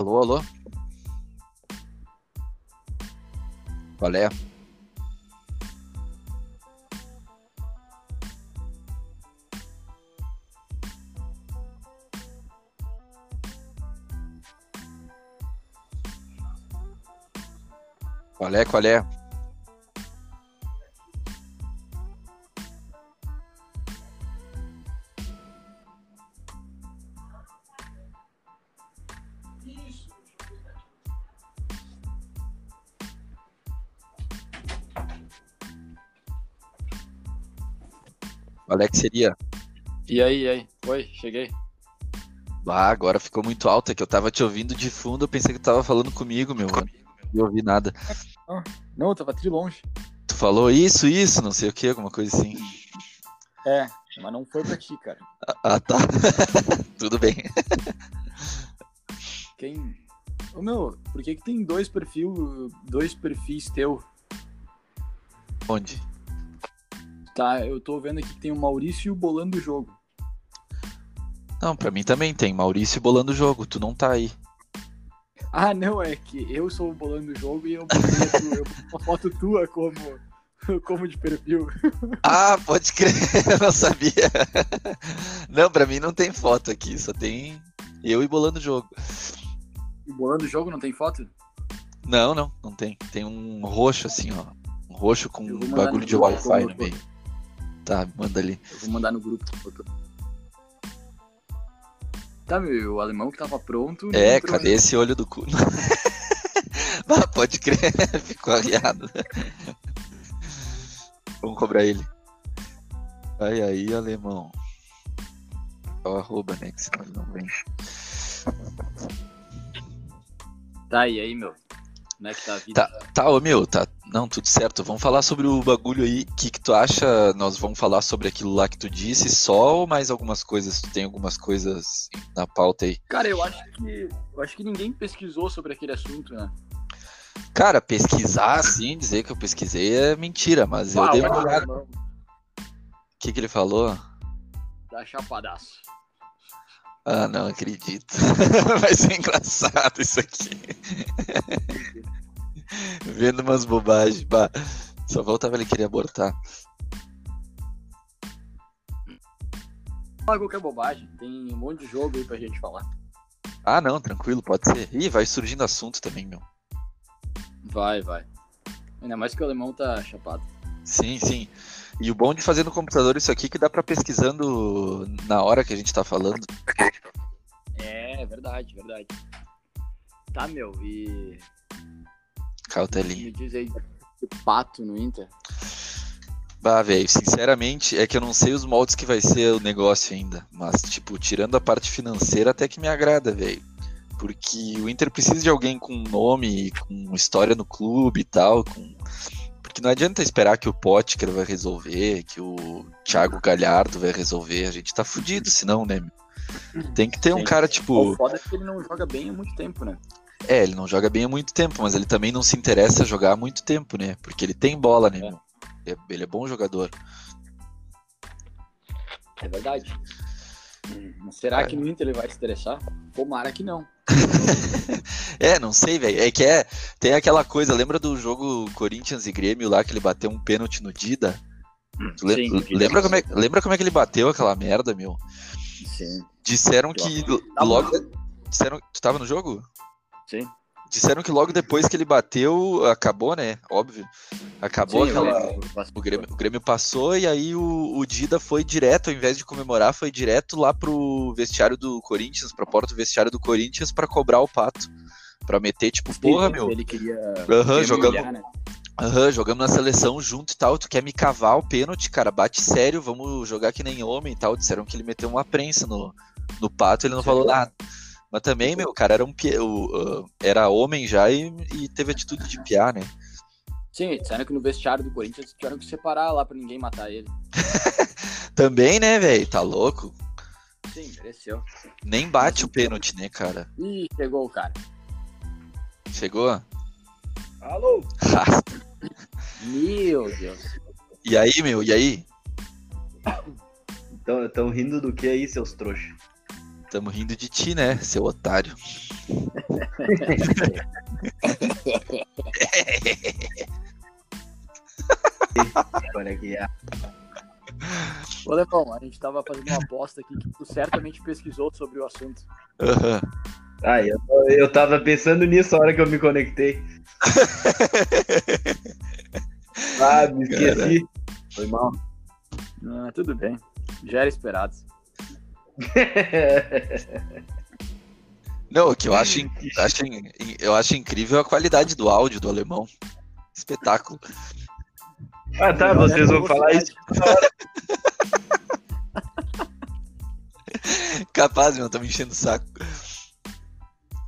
Alô, alô? Qual é? Qual é, qual é? Seria? E aí, e aí? Oi, cheguei. Ah, agora ficou muito alto, é que eu tava te ouvindo de fundo, eu pensei que tu tava falando comigo, meu. Não ouvi nada. Não, eu tava tri longe. Tu falou isso, isso, não sei o que, alguma coisa assim. É, mas não foi pra ti, cara. Ah, tá. Tudo bem. Quem. Ô meu, por que que tem dois perfil, dois perfis teu? Onde? Tá, eu tô vendo aqui que tem o Maurício bolando o jogo. Não, pra mim também tem. Maurício bolando o jogo, tu não tá aí. Ah, não, é que eu sou o bolando o jogo e eu botei uma foto tua como, como de perfil. Ah, pode crer, eu não sabia. Não, pra mim não tem foto aqui, só tem eu e bolando o jogo. E bolando o jogo não tem foto? Não, não, não tem. Tem um roxo assim, ó. Um roxo com um bagulho de Wi-Fi no meio. Tá, manda ali. Eu vou mandar no grupo. Tá, meu, o alemão que tava pronto. É, cadê ainda. esse olho do cu? ah, pode crer, ficou arriado. Vamos cobrar ele. Vai aí, alemão. É o arroba, né? Que senão ele não vem. Tá, e aí, meu? Como é que tá a vida? Tá, tá, ô meu, tá. Não, tudo certo. Vamos falar sobre o bagulho aí. O que, que tu acha? Nós vamos falar sobre aquilo lá que tu disse só ou mais algumas coisas? Tu tem algumas coisas na pauta aí? Cara, eu acho que. Eu acho que ninguém pesquisou sobre aquele assunto, né? Cara, pesquisar assim, dizer que eu pesquisei é mentira, mas eu dei uma olhada. O que, que ele falou? Dá chapadaço. Ah, não acredito. Vai ser engraçado isso aqui. Vendo umas bobagens. Bah, só voltava ele queria abortar. Fala qualquer bobagem. Tem um monte de jogo aí pra gente falar. Ah, não, tranquilo, pode ser. Ih, vai surgindo assunto também, meu. Vai, vai. Ainda mais que o alemão tá chapado. Sim, sim. E o bom de fazer no computador isso aqui é que dá pra pesquisando na hora que a gente tá falando. É, verdade, verdade. Tá, meu, e. Cautelinha. Me diz aí, o pato no Inter. Bah, velho, sinceramente, é que eu não sei os moldes que vai ser o negócio ainda. Mas, tipo, tirando a parte financeira, até que me agrada, velho. Porque o Inter precisa de alguém com nome, com história no clube e tal. Com... Porque não adianta esperar que o Potker vai resolver, que o Thiago Galhardo vai resolver. A gente tá fudido, senão, né? Tem que ter um cara, O tipo. foda é que ele não joga bem há muito tempo, né? É, ele não joga bem há muito tempo, mas ele também não se interessa a jogar há muito tempo, né? Porque ele tem bola, né? É. Ele é- Ele é bom jogador. É verdade. Mas será que no Inter ele vai se interessar? Tomara que não. É, não sei, velho. É que é. Tem aquela coisa, lembra do jogo Corinthians e Grêmio lá que ele bateu um pênalti no Dida? Le- Sim, lembra, como é, lembra como é que ele bateu aquela merda, meu? Sim. Disseram que logo. Disseram, tu tava no jogo? Sim. Disseram que logo depois que ele bateu, acabou, né? Óbvio. Acabou Sim, aquela. eu- O Grêmio, o Grêmio passou e aí o, o Dida foi direto, ao invés de comemorar, foi direto lá pro vestiário do Corinthians, pra porta do vestiário do Corinthians pra cobrar o pato. Pra meter, tipo, porra, Sim, meu. Ele queria. Jogamos, humilhar, né? aham, jogamos na seleção junto e tal. Tu quer me cavar o pênalti, cara? Bate sério, vamos jogar que nem homem e tal. Disseram que ele meteu uma prensa no, no pato, ele não Sim. falou nada. Mas também, meu, o cara era um o, era homem já e, e teve atitude de piar, né? Sim, disseram que no vestiário do Corinthians tiveram que separar lá pra ninguém matar ele. Também, né, velho? Tá louco? Sim, mereceu. Nem bate o pênalti, né, cara? Ih, chegou o cara. Chegou? Alô? Meu Deus. E aí, meu, e aí? Estão rindo do que aí, seus trouxas? Tamo rindo de ti, né, seu otário. Olha aqui, Ô, Levão, a gente tava fazendo uma aposta aqui que tu certamente pesquisou sobre o assunto. Aham. Ah, eu, eu tava pensando nisso a hora que eu me conectei. Ah, me esqueci. Foi mal. Ah, tudo bem. Já era esperado. Não, o que eu acho, acho eu acho incrível a qualidade do áudio do alemão. Espetáculo. ah, tá, vocês vão falar isso. Capaz, meu, tá me enchendo o saco.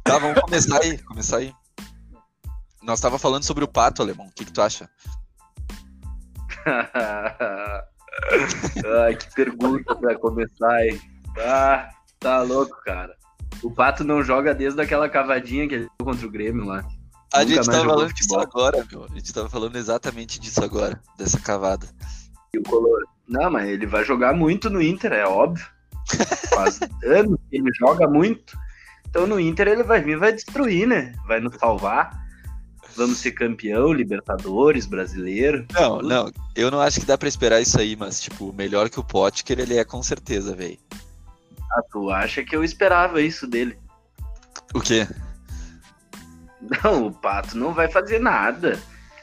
Tá, vamos começar aí, começar aí. Nós tava falando sobre o pato, alemão. O que, que tu acha? Ai, que pergunta pra começar aí. Ah, tá louco, cara. O Pato não joga desde aquela cavadinha que ele deu contra o Grêmio lá. A Nunca gente tava falando disso agora, meu. A gente tava falando exatamente disso agora, dessa cavada. E o Color. Não, mas ele vai jogar muito no Inter, é óbvio. Faz anos que ele joga muito. Então no Inter ele vai vir, vai destruir, né? Vai nos salvar. Vamos ser campeão, Libertadores, brasileiro. Não, não, eu não acho que dá pra esperar isso aí, mas, tipo, melhor que o Potker ele é com certeza, velho. Ah, tu acha que eu esperava isso dele? O quê? Não, o Pato não vai fazer nada.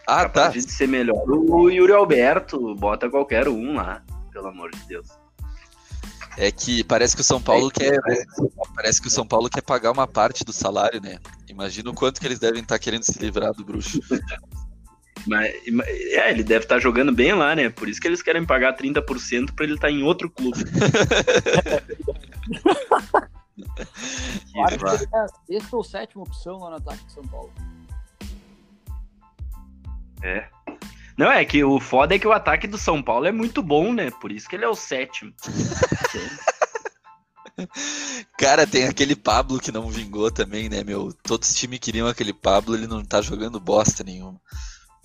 Ah, tá. Capaz de ser melhor o Yuri Alberto, bota qualquer um lá, pelo amor de Deus. É que parece que o São Paulo É, quer. Parece que o São Paulo quer pagar uma parte do salário, né? Imagina o quanto que eles devem estar querendo se livrar do bruxo. Mas, é, ele deve estar jogando bem lá, né? Por isso que eles querem pagar 30% pra ele estar em outro clube. Claro Que ele é a sexta ou sétima opção lá no ataque de São Paulo. Não, é que o foda é que o ataque do São Paulo é muito bom, né? Por isso que ele é o sétimo. Cara, tem aquele Pablo que não vingou também, né, meu? Todos os times queriam aquele Pablo, ele não tá jogando bosta nenhuma.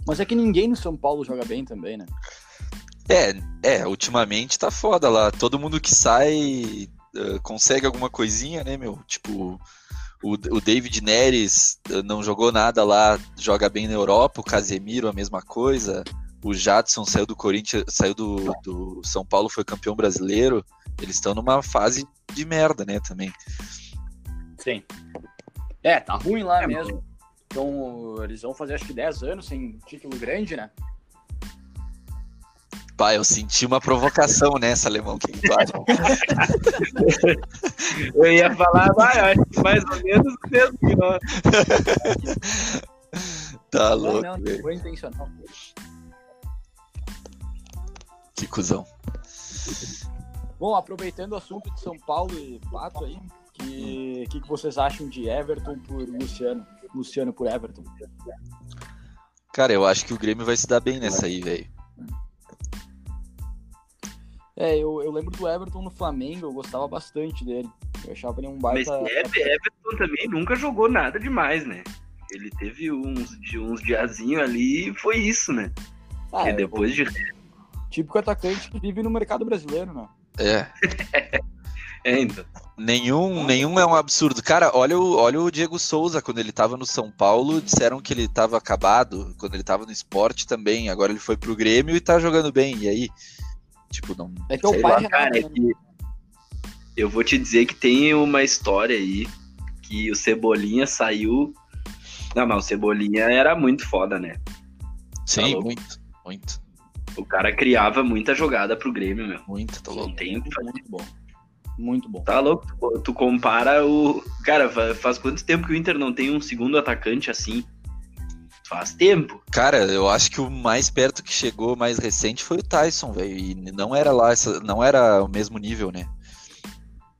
Mas é que ninguém no São Paulo joga bem também, né? É, é, ultimamente tá foda lá. Todo mundo que sai eh, consegue alguma coisinha, né, meu? Tipo, o, o David Neres eh, não jogou nada lá, joga bem na Europa. O Casemiro, a mesma coisa. O Jadson saiu do Corinthians, saiu do, do São Paulo, foi campeão brasileiro. Eles estão numa fase de merda, né, também. Sim. É, tá ruim lá É, mesmo. Então, eles vão fazer acho que 10 anos sem título grande, né? Pá, eu senti uma provocação nessa, Alemão. O que? Eu ia falar, vai, eu acho que mais ou menos o mesmo que nós. Tá Não, louco, não, velho. foi intencional. Que cuzão. Bom, aproveitando o assunto de São Paulo e Pato aí, que que, que vocês acham de Everton por Luciano? Luciano por Everton. Cara, eu acho que o Grêmio vai se dar bem nessa aí, velho. É, eu, eu lembro do Everton no Flamengo, eu gostava bastante dele. Eu achava ele um Mas baita. Ever- Everton também nunca jogou nada demais, né? Ele teve uns, de uns diazinhos ali e foi isso, né? Ah, e é, depois de. o típico atacante que vive no mercado brasileiro, né? É. É, então. Nenhum, nenhum é um absurdo. Cara, olha o, olha o Diego Souza, quando ele tava no São Paulo, disseram que ele tava acabado. Quando ele tava no esporte também. Agora ele foi pro Grêmio e tá jogando bem. E aí? Tipo, não. É que é pai lá. Renato, Cara, é né? que eu vou te dizer que tem uma história aí que o Cebolinha saiu. Não, mas o Cebolinha era muito foda, né? Sim, louco. muito, muito, O cara criava muita jogada pro Grêmio, meu. muito, tá louco. Não tem o que fazer. Muito bom. Muito bom. Tá louco? Tu, tu compara o. Cara, fa- faz quanto tempo que o Inter não tem um segundo atacante assim? Faz tempo. Cara, eu acho que o mais perto que chegou, mais recente, foi o Tyson, velho. E não era lá, essa, não era o mesmo nível, né?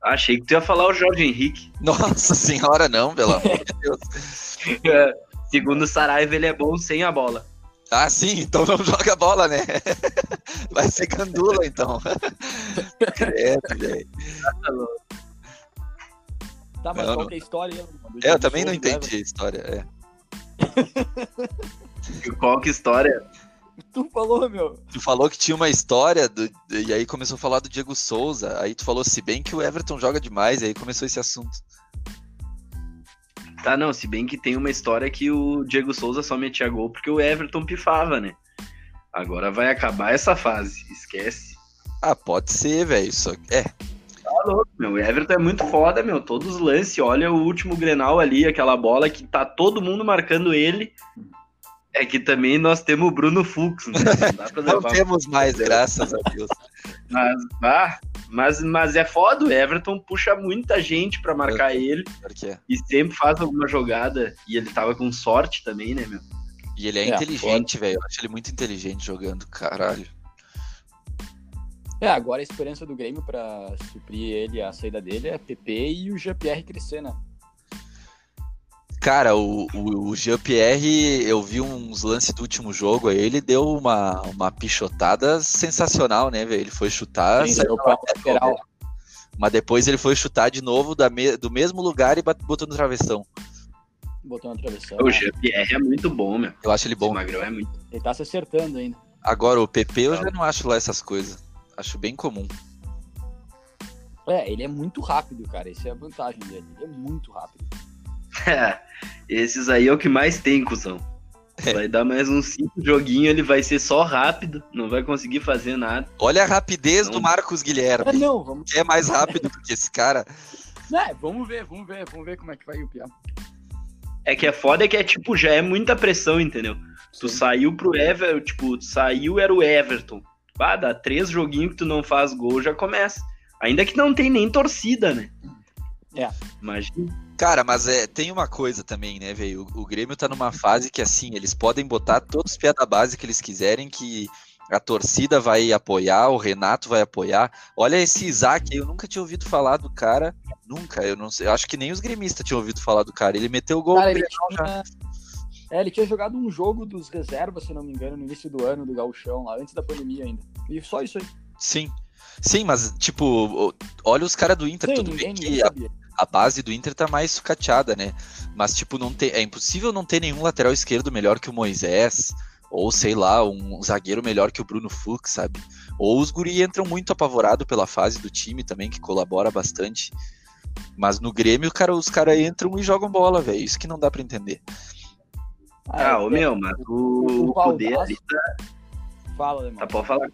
Achei que tu ia falar o Jorge Henrique. Nossa senhora, não, pelo amor de Deus. Segundo o Saraiva, ele é bom sem a bola. Ah, sim, então não joga bola, né? Vai ser gandula, então. É, velho. Tá, mas Não, qual não. é a história? É, eu Diego também não entendi a história. É. Qual que história? tu falou, meu? Tu falou que tinha uma história, do, e aí começou a falar do Diego Souza. Aí tu falou, se bem que o Everton joga demais, aí começou esse assunto. Tá, não, se bem que tem uma história que o Diego Souza só metia gol porque o Everton pifava, né? Agora vai acabar essa fase, esquece. Ah, pode ser, velho. Só é. Louco, meu. O Everton é muito foda, meu. Todos os lances, olha o último Grenal ali, aquela bola que tá todo mundo marcando ele. É que também nós temos o Bruno Fux, né? Não Não temos mais, graças a Deus. Mas, ah, mas, mas é foda, o Everton puxa muita gente pra marcar ele é. e sempre faz alguma jogada. E ele tava com sorte também, né, meu? E ele é, É, inteligente, velho. Eu acho ele muito inteligente jogando, caralho. É, agora a esperança do Grêmio pra suprir ele, a saída dele, é PP e o Jean-Pierre crescer, né? Cara, o, o, o Jean-Pierre, eu vi uns lances do último jogo aí, ele deu uma, uma pichotada sensacional, né, velho? Ele foi chutar, Sim, saiu deu pra lateral. mas depois ele foi chutar de novo da me- do mesmo lugar e botou no travessão. Botou na travessão. O né? Jean-Pierre é muito bom, meu. Eu acho ele Bom, bom. Magrão é muito. Ele tá se acertando ainda. Agora, o PP eu já não acho lá essas coisas. Acho bem comum. É, ele é muito rápido, cara. Essa é a vantagem dele. Ele é muito rápido. Esses aí é o que mais tem, cuzão. É. Vai dar mais uns cinco joguinhos, ele vai ser só rápido, não vai conseguir fazer nada. Olha a rapidez Não. do Marcos É, Guilherme. não, vamos. É mais rápido do que esse cara. É, vamos ver, vamos ver, vamos ver como é que vai o Piá. É que é foda é que é tipo, já é muita pressão, entendeu? Tu saiu pro Everton, tipo, tu saiu era o Everton. Ah, dá três joguinhos que tu não faz gol, já começa. Ainda que não tem nem torcida, né? É. Imagina. Cara, mas é, tem uma coisa também, né, velho? O, o Grêmio tá numa fase que, assim, eles podem botar todos os pés da base que eles quiserem, que a torcida vai apoiar, o Renato vai apoiar. Olha esse Isaac, aí, eu nunca tinha ouvido falar do cara. Nunca, eu não sei. Eu acho que nem os gremistas tinham ouvido falar do cara. Ele meteu o gol Cara, ele tinha... É, ele tinha jogado um jogo dos reservas, se não me engano, no início do ano, do Gauchão, lá antes da pandemia ainda. E só isso aí. Sim. Sim, mas, tipo, olha os caras do Inter, Sim, tudo ninguém, bem que a, a base do Inter tá mais sucateada, né? Mas, tipo, não tem, é impossível não ter nenhum lateral esquerdo melhor que o Moisés, ou sei lá, um zagueiro melhor que o Bruno Fux, sabe? Ou os guri entram muito apavorados pela fase do time também, que colabora bastante. Mas no Grêmio, cara, os caras entram e jogam bola, velho. Isso que não dá pra entender. Ah, é, ô meu, mas o, o o Baldasso- ali tá, Fala, Alemão. tá pode falar.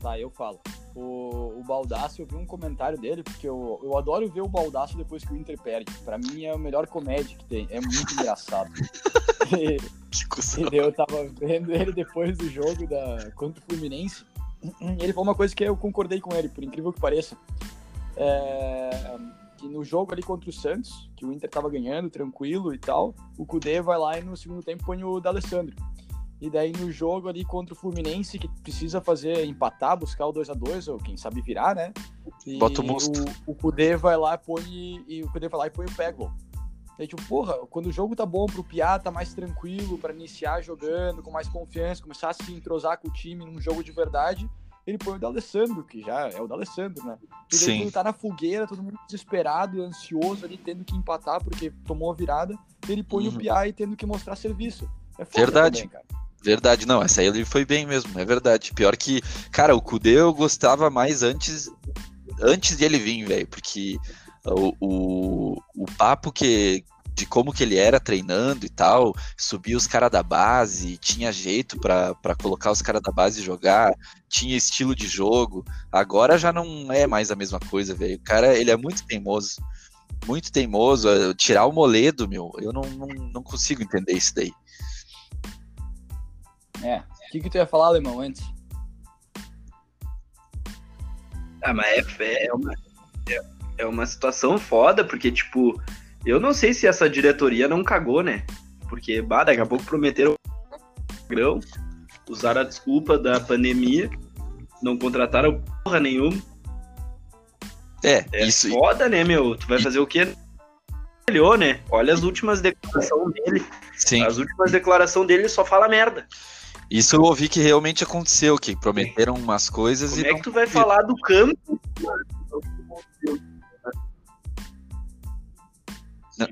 Tá, eu falo. O, o Baldaço, eu vi um comentário dele, porque eu, eu adoro ver o Baldaço depois que o Inter perde. Pra mim é a melhor comédia que tem. É muito engraçado. e, e eu tava vendo ele depois do jogo da, contra o Fluminense. Ele falou uma coisa que eu concordei com ele, por incrível que pareça. É, que no jogo ali contra o Santos, que o Inter tava ganhando, tranquilo e tal, o Kudê vai lá e no segundo tempo põe o D'Alessandro. E daí no jogo ali contra o Fluminense, que precisa fazer empatar, buscar o 2 a 2 ou quem sabe virar, né? E Bota o Musto. O, o Kudê vai lá e põe, e o Kudê vai lá e põe o Peglo. Daí, tipo, porra, quando o jogo tá bom pro Piá, tá mais tranquilo pra iniciar jogando, com mais confiança, começar a se entrosar com o time num jogo de verdade, ele põe o D'Alessandro, que já é o D'Alessandro, né? E daí Sim. quando tá na fogueira, todo mundo desesperado, ansioso ali, tendo que empatar porque tomou a virada, ele põe Uhum. o e tendo que mostrar serviço. É foda Verdade. também, cara. Verdade, não, essa aí ele foi bem mesmo, é verdade. Pior que, cara, o Kudê eu gostava mais antes antes de ele vir, velho, porque o, o, o papo que de como que ele era treinando e tal, subia os caras da base, tinha jeito pra pra colocar os caras da base jogar, tinha estilo de jogo. Agora já não é mais a mesma coisa, velho. O cara, ele é muito teimoso. Muito teimoso, eh, tirar o moledo, meu, eu não, não, não consigo entender isso daí. É. O que, que tu ia falar, Alemão, antes? Ah, mas é, é, uma, é, é uma situação foda, porque, tipo, eu não sei se essa diretoria não cagou, né? Porque, bah, daqui a pouco prometeram grão, usaram a desculpa da pandemia, não contrataram porra nenhuma. É, É isso, foda, né, meu? Tu vai fazer o quê? Melhor, né? Olha as últimas declarações dele. sim. As últimas declarações dele só fala merda. Isso eu ouvi que realmente aconteceu, que prometeram umas coisas Como e é não que tu vai falar do campo?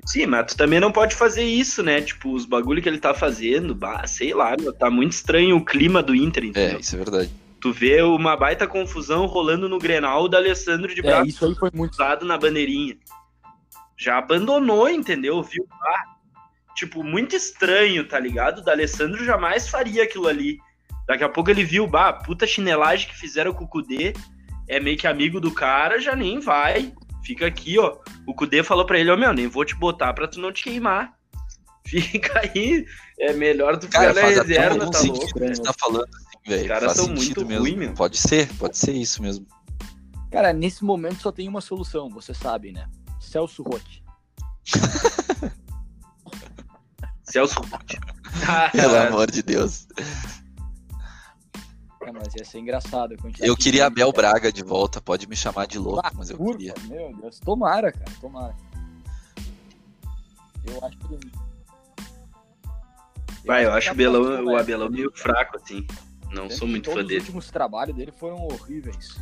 Sim, mas tu também não pode fazer isso, né? Tipo, os bagulho que ele tá fazendo, bah, sei lá, meu, tá muito estranho o clima do Inter, É, entendeu? isso é verdade. Tu vê uma baita confusão rolando no Grenal do Alessandro de É, braço isso aí foi muito. cruzado na bandeirinha. Já abandonou, entendeu? Viu? Ah, tipo, muito estranho, tá ligado? O D'Alessandro jamais faria aquilo ali. Daqui a pouco ele viu, bah, puta chinelagem que fizeram com o Kudê, é meio que amigo do cara, já nem vai. Fica aqui, ó. O Kudê falou pra ele, ó, meu, nem vou te botar pra tu não te queimar. Fica aí, é melhor tu ficar Cara, na reserva, tá louco? que você tá falando, assim, velho. caras Faz são sentido muito mesmo. ruim, meu. Pode ser, pode ser isso mesmo. Cara, nesse momento só tem uma solução, você sabe, né? Celso Rotti. Celso Rotti. Pelo amor de Deus. É, mas ia ser engraçado. a Eu queria Abel cara. Braga de volta. Pode me chamar de louco, Ah, mas eu Curva, queria. meu Deus. Tomara, cara, tomara. Eu acho que. Vai, eu acho tá o Abelão, próximo, o? Abelão meio fraco, assim. Não sou muito fã dele. Os últimos trabalhos dele foram horríveis.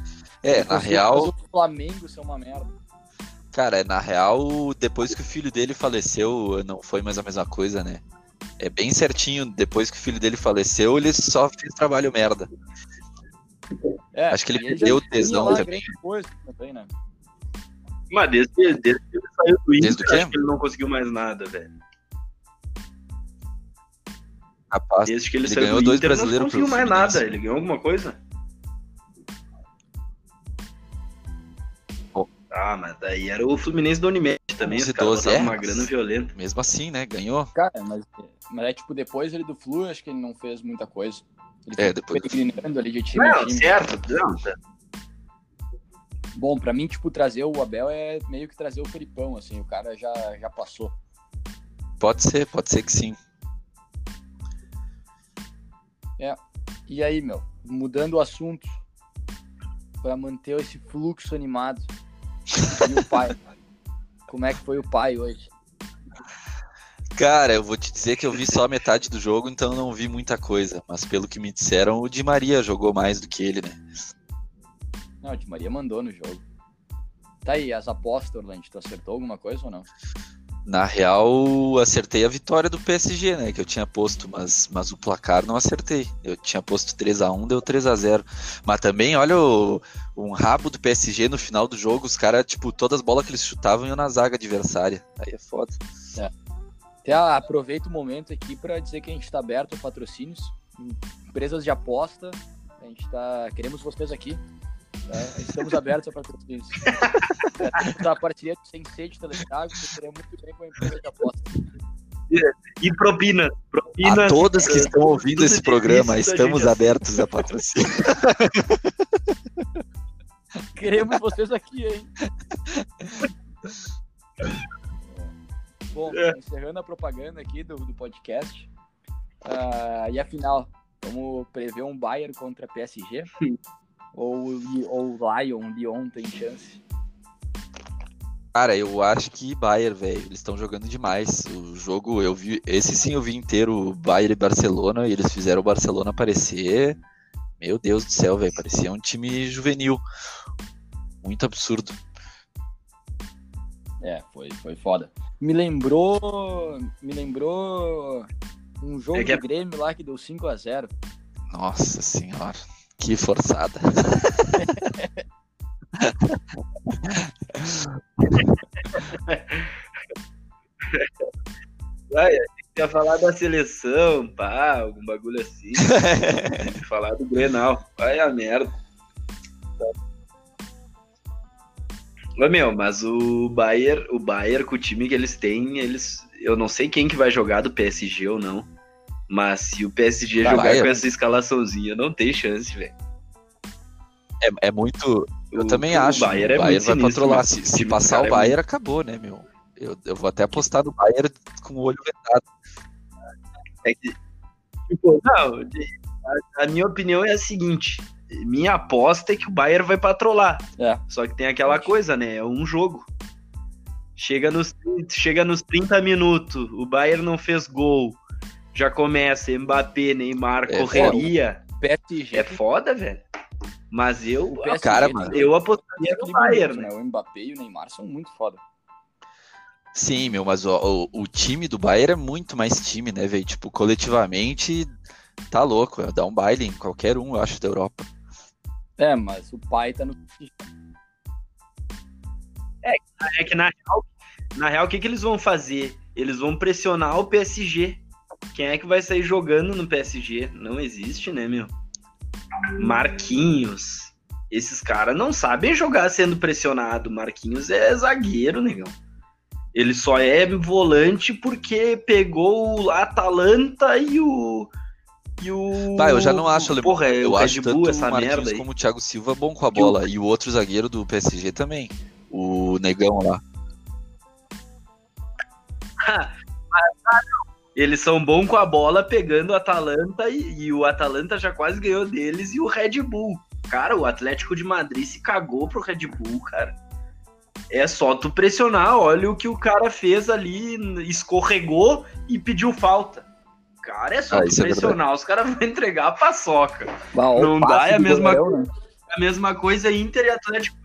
É, na real, O Flamengo ser uma merda. cara, na real, depois que o filho dele faleceu, não foi mais a mesma coisa, né? É bem certinho, depois que o filho dele faleceu, ele só fez trabalho merda. É, Acho que ele perdeu o tesão também. também, né? Mas desde, desde que ele saiu do Inter, acho que ele não conseguiu mais nada, velho. Rapaz, Desde que ele, Ele saiu ganhou do dois Inter, não brasileiros conseguiu mais nada. Ele ganhou alguma coisa? Ah, mas daí era o Fluminense do Unimed também. 11, Os caras 12, botavam é, uma grana violenta. mesmo assim, né? Ganhou. Cara, mas, mas é tipo, depois ele do Flu, acho que ele não fez muita coisa. Ele É, foi depois do ali de time Não, time. certo. Não, tá. Bom, pra mim, tipo, trazer o Abel é meio que trazer o Felipão, assim, o cara já, já passou. Pode ser, pode ser que sim. E aí, meu, mudando o assunto, pra manter esse fluxo animado. E o pai? Como é que foi o pai hoje? Cara, eu vou te dizer que eu vi só a metade do jogo, então não vi muita coisa. Mas pelo que me disseram, o Di Maria jogou mais do que ele, né? Não, o Di Maria mandou no jogo. Tá aí, as apostas, Orlando, tu acertou alguma coisa ou não? Na real, acertei a vitória do PSG, né? Que eu tinha posto, mas, mas o placar não acertei. Eu tinha posto 3 a 1 deu 3 a 0 Mas também, olha o, um rabo do PSG no final do jogo. Os caras, tipo, todas as bolas que eles chutavam iam na zaga adversária. Aí é foda. Até aproveito o momento aqui para dizer que a gente está aberto a patrocínios, empresas de aposta, a gente tá queremos vocês aqui, tá? estamos abertos a patrocínios. É, temos a parceria do Sem Sede Telegrafo, que seria muito bem com a empresa de aposta. E propina. Propina. A todos que estão ouvindo tudo esse de programa, estamos gente- abertos a patrocínio. Queremos vocês aqui, hein? Bom, É. encerrando a propaganda aqui do, do podcast. ah, e afinal, vamos prever um Bayern contra PSG? Ou, ou Lion, Lyon tem chance? Cara, eu acho que Bayern, velho, eles estão jogando demais. O jogo, eu vi, esse sim eu vi inteiro, Bayern e Barcelona, e eles fizeram o Barcelona parecer, meu Deus do céu, velho, parecia um time juvenil. Muito absurdo. É, foi, foi foda. Me lembrou. Me lembrou um jogo É que é- do Grêmio lá que deu 5x0. Nossa senhora, que forçada. Vai, a gente ia falar da seleção, pá, algum bagulho assim. Falar do Grenal. Vai a merda. Ô, meu, mas o Bayern, o Bayern com o time que eles têm, eles. Eu não sei quem que vai jogar do PSG ou não. Mas se o PSG Tá, jogar com essa escalaçãozinha, não tem chance, velho. É, é muito. Eu O- também o acho. Bayern é o Bayern muito vai sinistro, controlar. mas Se, o se passar o é Bayern, acabou, né, meu? Eu, eu vou até apostar no Bayern com o olho vendado. É que, tipo, não, a, a minha opinião é a seguinte: minha aposta é que o Bayern vai patrolar. É. Só que tem aquela coisa, né? É um jogo. Chega nos, chega nos 30 minutos, o Bayern não fez gol. Já começa Mbappé, Neymar, É correria. PSG. É foda, velho. Mas eu, PSG cara, mano, eu apostaria no Bayern, né? né? O Mbappé e o Neymar são muito foda. Sim, meu, mas o, o, o time do Bayern é muito mais time, né, velho? Tipo, coletivamente, tá louco. Dá um baile em qualquer um, eu acho, da Europa. É, mas o pai tá no. É que na real, na real, o que, que eles vão fazer? Eles vão pressionar o PSG. Quem é que vai sair jogando no PSG? Não existe, né, meu? Marquinhos. Esses caras não sabem jogar sendo pressionado. Marquinhos é zagueiro, negão. Ele só é volante porque pegou o Atalanta e o. E o. Tá, eu já não acho, Alemão. Porra, é eu o acho Red tanto Bull, o essa Marquinhos merda aí. como o Thiago Silva bom com a bola. E o outro zagueiro do PSG também. O negão lá. Eles são bons com a bola pegando o Atalanta e, e o Atalanta já quase ganhou deles e o Red Bull. Cara, o Atlético de Madrid se cagou pro Red Bull, cara. É só tu pressionar, olha o que o cara fez ali, escorregou e pediu falta. Cara, é só Ah, tu é pressionar, os caras vão entregar a paçoca. Bah, Não dá, é a mesma né? A mesma coisa Inter e Atlético.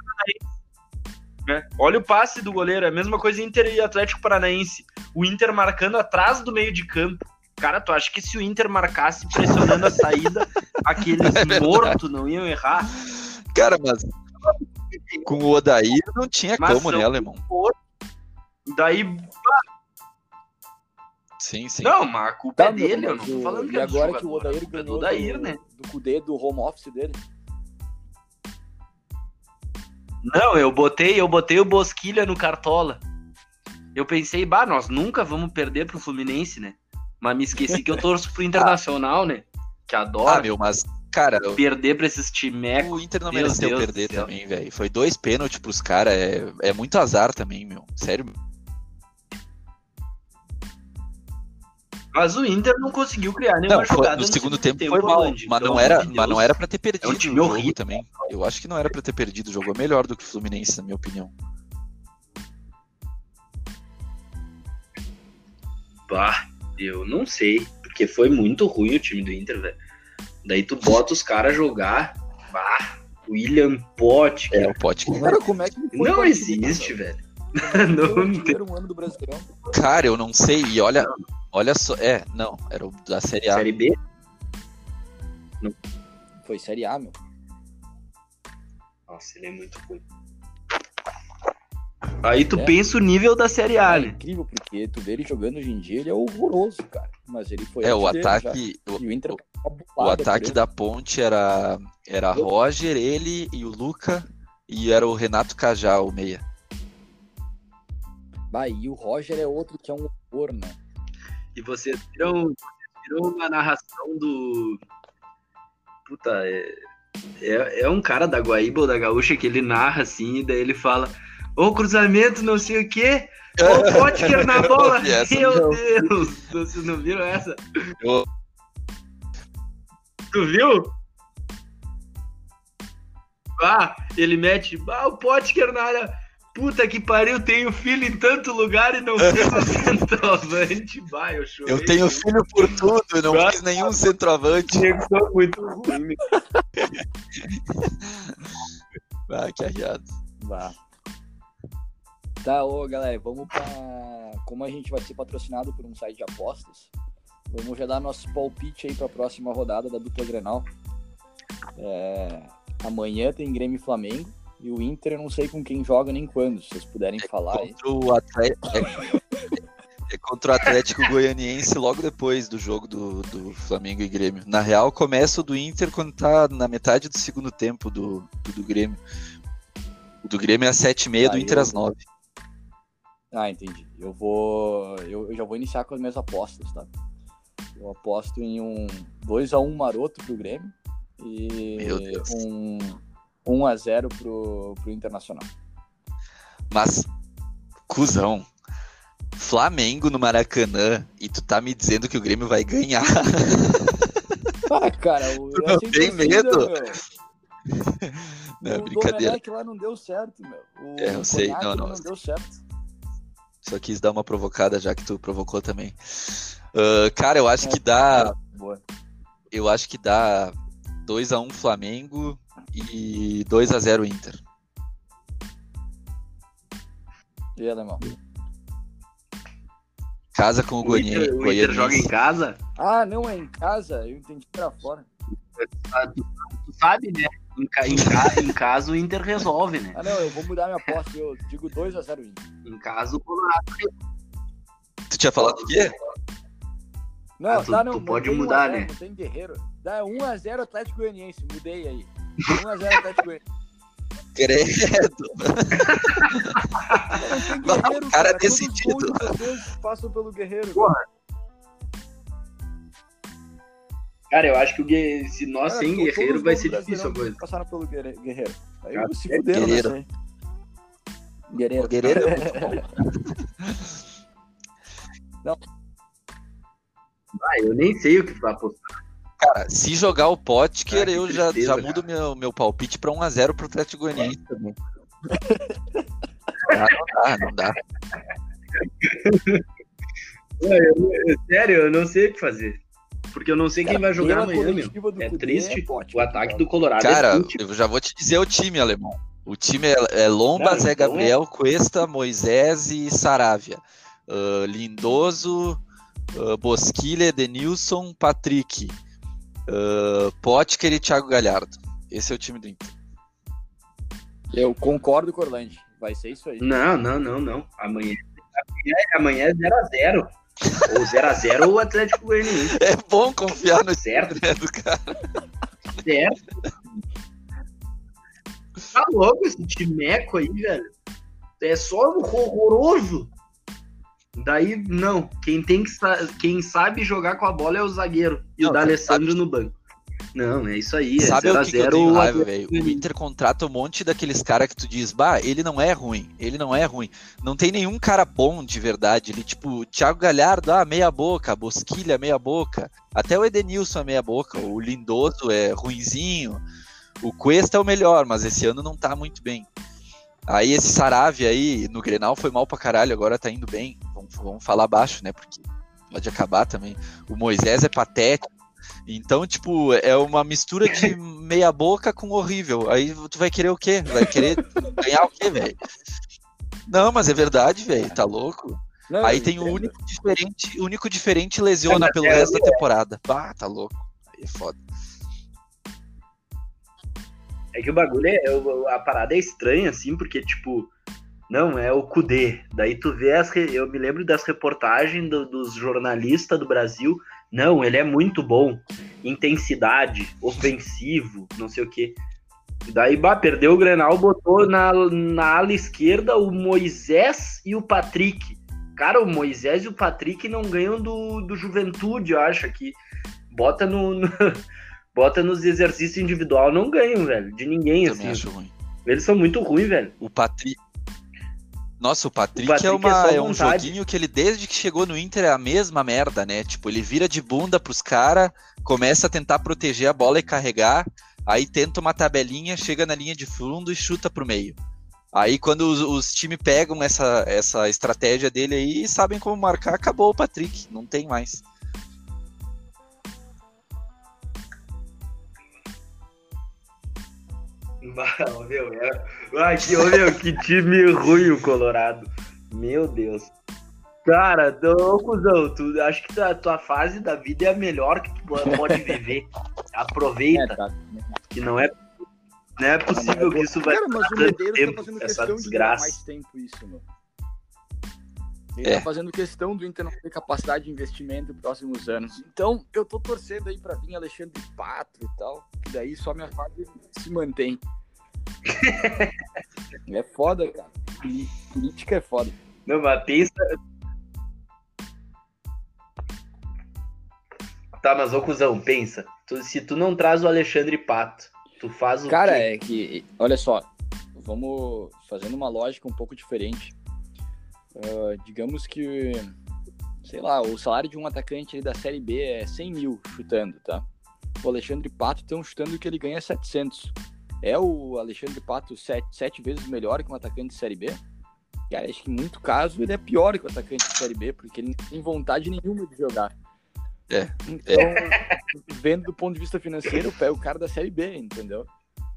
Né? Olha o passe do goleiro, é a mesma coisa Inter e Atlético Paranaense. O Inter marcando atrás do meio de campo. Cara, tu acha que se o Inter marcasse pressionando a saída, aqueles É mortos não iam errar? Cara, mas com o Odair não tinha Mas como, né, Alemão? mortos. Daí, Sim, sim. não, mas a culpa Tá, é dele, eu não tô falando que E é do agora que o jogador, Odair é ganhou do Odair, do, né? do Cudê, do home office dele. Não, eu botei, eu botei o Bosquilha no Cartola. Eu pensei, bah, nós nunca vamos perder pro Fluminense, né? Mas me esqueci que eu torço pro Internacional, né? Que adoro Ah, meu, mas, cara, perder pra esses timecos. o Inter não mereceu Deus perder também, velho. Foi dois pênaltis pros caras. É, é muito azar também, meu. Sério. Mas o Inter não conseguiu criar nenhuma Não, foi- jogada no segundo tempo foi mal, Orlando. mas Então, não era, mas não era para ter perdido É um time o jogo horrível. também. Eu acho que não era pra ter perdido. Jogou melhor do que o Fluminense, na minha opinião. Bah, eu não sei. Porque foi muito ruim o time do Inter, velho. Daí tu bota os caras jogar. Bah, William Potker. É o pote. Cara, como é que não pra existe, velho. Cara? não Foi o tem. primeiro ano do Brasileirão. Cara, eu não sei. E olha, olha só. É, não, era o da Série A. Série B? Foi Série A, meu. Nossa, ele é muito ruim. Aí tu É. pensa o nível da Série A, É né? incrível, porque tu vê ele jogando hoje em dia, ele é horroroso, cara. Mas ele foi É, o ataque. O, E o Inter o- tá o ataque da ponte era, era Roger, ele e o Luca. E era o Renato Cajá, o meia. Bah, e o Roger é outro que é um horror, né? E vocês viram, viram uma narração do. Puta, é, é, é um cara da Guaíba ou da Gaúcha que ele narra assim, e daí ele fala: Ô cruzamento, não sei o quê. Ô Potker na bola. essa. Meu Não. Deus. Vocês não viram essa? Eu- Tu viu? Ah, ele mete. Ah, o Potker na área. Puta que pariu, tenho filho em tanto lugar e não fiz o centroavante. Vai, eu chorei. Eu tenho filho por tudo, eu não fiz nenhum centroavante. Nego são muito ruim. Ah, que arriado. Bah. Tá, ô galera, vamos pra. Como a gente vai ser patrocinado por um site de apostas, vamos já dar nosso palpite aí pra próxima rodada da dupla Grenal. É, Amanhã tem Grêmio e Flamengo. E o Inter eu não sei com quem joga nem quando, se vocês puderem falar aí. Contra o Atlético. É, é contra o Atlético Goianiense logo depois do jogo do, do Flamengo e Grêmio. Na real, começa o do Inter quando tá na metade do segundo tempo do, do, do Grêmio. O do Grêmio é às 7h30, do Inter eu- às 9 Ah, entendi. Eu vou. Eu, eu já vou iniciar com as minhas apostas, tá? Eu aposto em um 2x1 maroto pro Grêmio e Meu Deus. um 1x0 pro, pro Internacional. Mas, cuzão. Flamengo no Maracanã e tu tá me dizendo que o Grêmio vai ganhar. Ah, cara, o, Tu eu não achei tem medo? meu. Não, é o brincadeira. Domenech lá não deu certo, meu. O É, eu sei, não, não, não. deu certo. Só quis dar uma provocada já que tu provocou também. Ah, cara, eu acho que dá. Boa. Eu acho que dá 2x1 Flamengo e 2x0 Inter. E aí, alemão? casa com o, O Goiânia. Inter, o Inter joga em casa? Ah, não, é em casa? Eu entendi era fora. Ah, Tu, tu sabe, né? Em, ca- em ca- em casa o Inter resolve, né? Ah, não, eu vou mudar minha aposta. Eu digo 2x0 Inter. Em casa o Colorado. Tu tinha falado o quê? Não, Ah, tu- tá, não. tu pode mudar, 1 a 0, né? Não tem guerreiro. Dá 1x0 Atlético Goianiense. Mudei aí. 1x0 Atlético Goianiense. Credo. Não Não, guerreiro, cara, cara. desse Todos os gols título. de vocês passam pelo guerreiro. Porra. Cara, eu acho que o Gue- se nós Cara, sem guerreiro vai ser difícil a coisa. Passaram pelo guerre- guerreiro. Aí Cara, se é fuderam, guerreiro. não sei. Guerreiro. O Guerreiro é muito bom. Ah, eu nem sei o que vai apostar. Cara, se jogar o Potker, Ah, que eu já, tristeza, já cara. mudo meu, meu palpite pra 1x0 pro Atlético Goianiense também. Ah, não dá, não dá. Sério, eu não sei o que fazer. Porque eu não sei quem vai jogar amanhã, meu. É Cudê, triste. é pote, O ataque cara. do Colorado Cara, é eu já vou te dizer o time, alemão. O time é, é Lomba, Não, Zé então é- Gabriel, Cuesta, Moisés e Saravia. Ah, Lindoso, uh, Bosquilha, Edenilson, Patrick. Uh, Potker e Thiago Galhardo. Esse é o time do Inter. Eu concordo com o Orlando. Vai ser isso aí. Não, não, não, não. Amanhã, amanhã é 0x0. Ou 0x0 ou o Atlético Goianiense. É bom confiar no Certo? time do cara. Certo. Tá louco esse timeco aí, velho. É só horroroso. Daí, não. Quem, tem que quem sabe jogar com a bola é o zagueiro. E Não, o D'Alessandro no banco. Não, é isso aí. É Sabe o que, que eu 0x0 tenho o raiva, velho? O. Inter contrata um monte daqueles caras que tu diz, bah, ele não é ruim, ele não é ruim. Não tem nenhum cara bom de verdade. Ele, tipo, Thiago Galhardo, ah, meia boca, Bosquilha, meia boca. Até o Edenilson é meia boca. O Lindoso é ruinzinho. O Cuesta é o melhor, mas esse ano não tá muito bem. Aí esse Saravia aí, no Grenal, foi mal pra caralho, agora tá indo bem. Vamos, falar baixo, né? Porque pode acabar também. O Moisés é patético. Então, tipo, é uma mistura de meia boca com horrível. Aí tu vai querer o quê? Vai querer ganhar o quê, velho? Não, mas é verdade, velho. Tá louco? Não, Aí tem o único diferente, único diferente lesiona pelo resto da temporada. Bah, tá louco. Aí é foda. É que o bagulho é. A parada é estranha, assim, porque, tipo. Não, é o Kudê. Daí tu vê as. re- Eu me lembro das reportagens do- dos jornalistas do Brasil. Não, ele é muito bom. Intensidade, ofensivo, não sei o quê. Daí, bah, perdeu o Grenal, botou na, na ala esquerda o Moisés e o Patrick. Cara, o Moisés e o Patrick não ganham do, do Juventude, eu acho aqui. Bota no, no- bota nos exercícios individual, não ganham, velho. De ninguém, Também assim. acho ruim. Eles são muito ruins, velho. O Patrick. Nossa, o Patrick, Patrick é, uma, é é, um joguinho que ele, desde que chegou no Inter, é a mesma merda, né? Tipo, ele vira de bunda pros caras, começa a tentar proteger a bola e carregar, aí tenta uma tabelinha, chega na linha de fundo e chuta pro meio. Aí quando os, os times pegam essa, essa estratégia dele aí e sabem como marcar, acabou o Patrick, não tem mais. Bah, meu, é... ah, que, ô, meu, que time ruim o Colorado. Meu Deus. Cara, ô, cuzão, tu, acho que a tua fase da vida é a melhor que tu pode viver. Aproveita, É, tá. que não é, não é possível que isso vai Cara, mas o tanto Medeiros tempo, tá fazendo questão de desgraça. mais tempo isso, meu. Ele É. tá fazendo questão do Inter não ter capacidade de investimento nos próximos anos. Então, eu tô torcendo aí pra vir Alexandre Pato e tal. Que daí só minha fase se mantém. É foda, cara. Política é foda. Não, mas pensa. Tá, mas ô cuzão, pensa. Tu- se tu não traz o Alexandre Pato, tu faz o Cara, quê? é que, olha só, vamos fazendo uma lógica um pouco diferente. Ah, digamos que, sei lá, o salário de um atacante da Série B é 100 mil chutando, tá? O Alexandre Pato estão chutando que ele ganha 700. É o Alexandre Pato sete, sete vezes melhor que um atacante de Série B? Cara, acho que em muito caso ele é pior que o atacante de Série B, porque ele não tem vontade nenhuma de jogar. É, Então, vendo do ponto de vista financeiro, pega o cara da Série B, entendeu?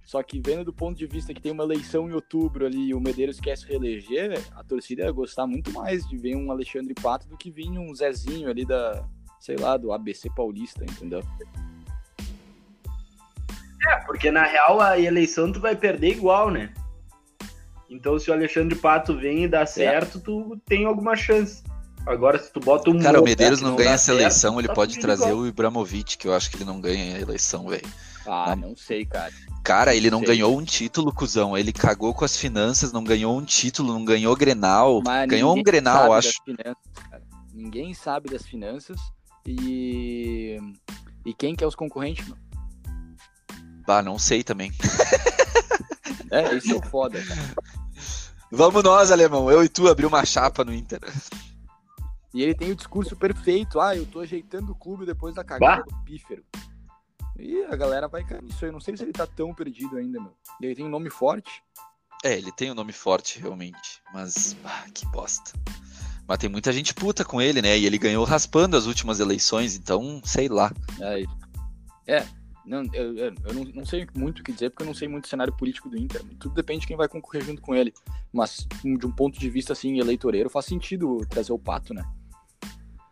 Só que vendo do ponto de vista que tem uma eleição em outubro ali e o Medeiros quer se reeleger, a torcida ia gostar muito mais de ver um Alexandre Pato do que vir um Zezinho ali da, sei lá, do ABC Paulista, entendeu? É, porque na real a eleição tu vai perder igual, né? Então se o Alexandre Pato vem e dá certo, é. tu tem alguma chance. Agora, se tu bota um. Cara, o Medeiros não, não ganha essa certo, eleição, ele tá pode trazer igual. o Ibramovic, que eu acho que ele não ganha a eleição, velho. Ah, não. não sei, cara. Cara, ele não sei. ganhou um título, cuzão. Ele cagou com as finanças, não ganhou um título, não ganhou Grenal. Mas ganhou um Grenal, acho. Finanças, ninguém sabe das finanças. E. E quem que é os concorrentes, mano? Bah, não sei também. É, isso é foda, cara. Vamos nós, alemão. Eu e tu abrir uma chapa no Inter. E ele tem o discurso perfeito. Ah, eu tô ajeitando o clube depois da cagada bah. do pífero. E a galera vai cair nisso. Eu não sei se ele tá tão perdido ainda, meu. Ele tem um nome forte. É, ele tem um nome forte, realmente. Mas, bah, que bosta. Mas tem muita gente puta com ele, né? E ele ganhou raspando as últimas eleições, então, sei lá. É, é não, eu, eu não, não, sei muito o que dizer, porque eu não sei muito o cenário político do Inter. Tudo depende de quem vai concorrer junto com ele. Mas, de um ponto de vista, assim, eleitoreiro, faz sentido trazer o Pato, né?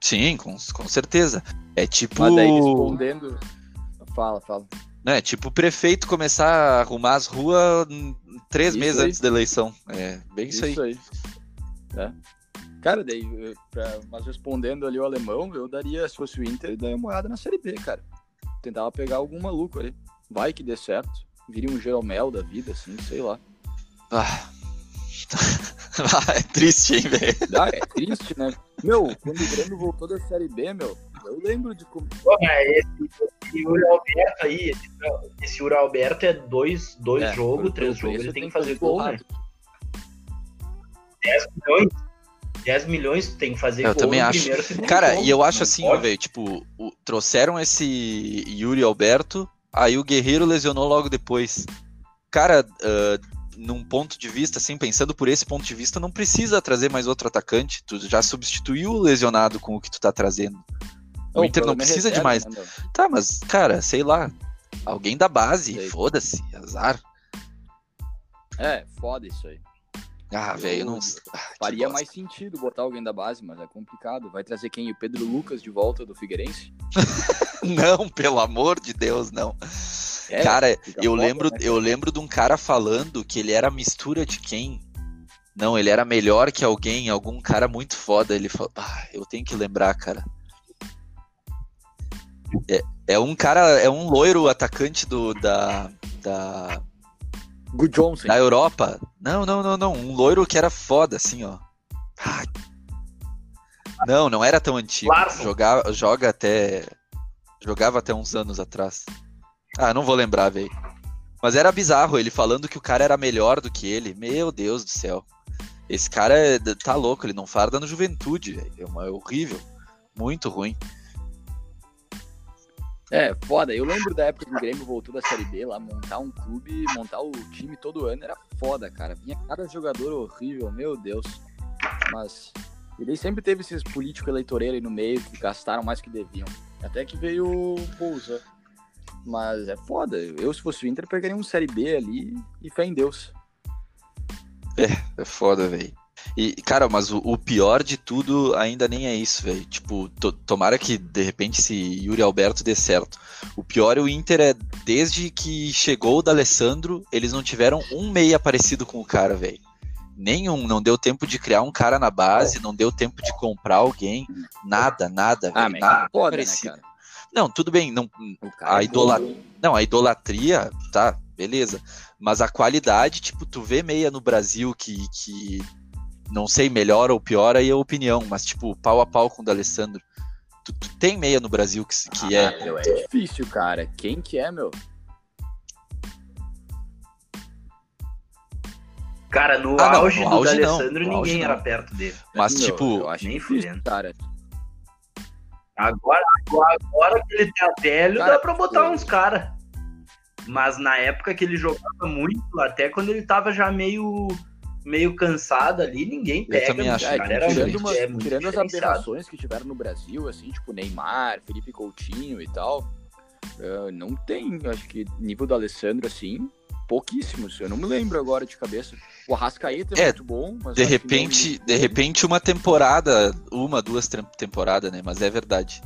Sim, com, com certeza. É tipo... Mas daí, respondendo... Fala, fala. É tipo o prefeito começar a arrumar as ruas três isso meses aí. antes da eleição. É bem isso, isso aí. aí. É. Cara, daí, pra, mas respondendo ali o alemão, eu daria, se fosse o Inter, daria uma olhada na Série B, cara. Tentava pegar algum maluco ali. Vai que dê certo. Viria um Jeromel da vida, assim, sei lá. Ah. ah é triste, hein, velho? Ah, é triste, né? Meu, quando o Grêmio voltou da Série B, meu, eu lembro de como. Pô, esse, esse Uri Alberto aí, esse, esse Uri Alberto é dois, dois é, jogos, três jogos, ele tem que fazer gol, né? 10 milhões. 10 milhões tem que fazer eu também acho. Primeiro, Cara, e eu acho assim, velho, tipo, o, trouxeram esse Yuri Alberto, aí o Guerreiro lesionou logo depois. Cara, uh, num ponto de vista, assim, pensando por esse ponto de vista, não precisa trazer mais outro atacante. Tu já substituiu o lesionado com o que tu tá trazendo. O oh, Inter não precisa de mais. Né, tá, mas, cara, sei lá. Alguém da base, foda-se, azar. É, foda isso aí. Ah, velho, não. Ah, faria mais sentido botar alguém da base, mas é complicado. Vai trazer quem? O Pedro Lucas de volta do Figueirense? não, pelo amor de Deus, não. É, cara, eu lembro, né? eu lembro de um cara falando que ele era mistura de quem? Não, ele era melhor que alguém, algum cara muito foda. Ele falou, ah, eu tenho que lembrar, cara. É, é um cara, é um loiro atacante do da da Good Johnson. Da Europa. Não, não, não, não. Um loiro que era foda, assim, ó. Não, não era tão antigo. Jogava, joga até. Jogava até uns anos atrás. Ah, não vou lembrar, velho. Mas era bizarro ele falando que o cara era melhor do que ele. Meu Deus do céu. Esse cara é, tá louco, ele não farda no juventude, velho. É, uma, é horrível. Muito ruim. É, foda. Eu lembro da época que o Grêmio voltou da Série B lá, montar um clube, montar o time todo ano era foda, cara. Vinha cada jogador horrível, meu Deus. Mas ele sempre teve esses políticos eleitoreiros aí no meio que gastaram mais que deviam. Até que veio o Bolsa. Mas é foda. Eu, se fosse o Inter, pegaria um Série B ali e fé em Deus. É, é foda, velho. E, cara, mas o, o, pior de tudo ainda nem é isso, velho. Tipo, to, tomara que de repente esse Yuri Alberto dê certo. O pior é o Inter é, desde que chegou o D'Alessandro, eles não tiveram um meia parecido com o cara, velho. Nenhum, não deu tempo de criar um cara na base, não deu tempo de comprar alguém, nada, nada, ah, véio, nada foda, né, parecido. Né, não, tudo bem, não, a, é idola... não, a idolatria, tá, beleza. Mas a qualidade, tipo, tu vê meia no Brasil que, que não sei, melhor ou pior aí é a opinião, mas tipo, pau a pau com o D'Alessandro. Tu, tu, tem meia no Brasil que, que ah, é. Meu, é difícil, cara. Quem que é, meu? Cara, no ah, auge não, no do D'Alessandro ninguém era perto dele. Mas, meu, tipo, eu acho nem difícil, cara. Agora, agora, agora que ele tá velho, cara, dá pra botar uns caras. Mas na época que ele jogava muito, até quando ele tava já meio meio cansado ali, ninguém pega. Eu também acho. Cara, era tirando, muito, uma, é tirando as aberrações que tiveram no Brasil, assim, tipo Neymar, Felipe Coutinho e tal, uh, não tem, acho que nível do Alessandro, assim, pouquíssimos. Eu não me lembro agora de cabeça. O Arrascaeta é, É, muito bom, mas De repente, não- de repente uma temporada, uma, duas tem- temporadas, né? Mas é verdade.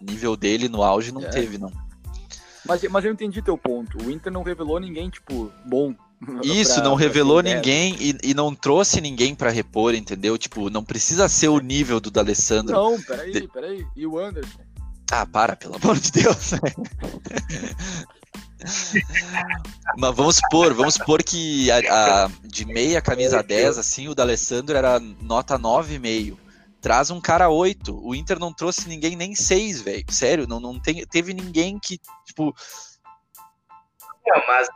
O nível dele no auge não É. teve, não. Mas, mas eu entendi teu ponto. O Inter não revelou ninguém, tipo, bom. Isso, pra- não revelou ninguém e, e não trouxe ninguém pra repor, entendeu? Tipo, não precisa ser o nível do D'Alessandro. Não, peraí, De- peraí. E o Anderson? Ah, para, pelo amor de Deus. Mas vamos supor, vamos supor que a, a- de meia camisa 10, assim, o D'Alessandro era nota 9,5. Traz um cara 8. O Inter não trouxe ninguém nem 6, velho. Sério, não, não tem, teve ninguém que, tipo, É, mas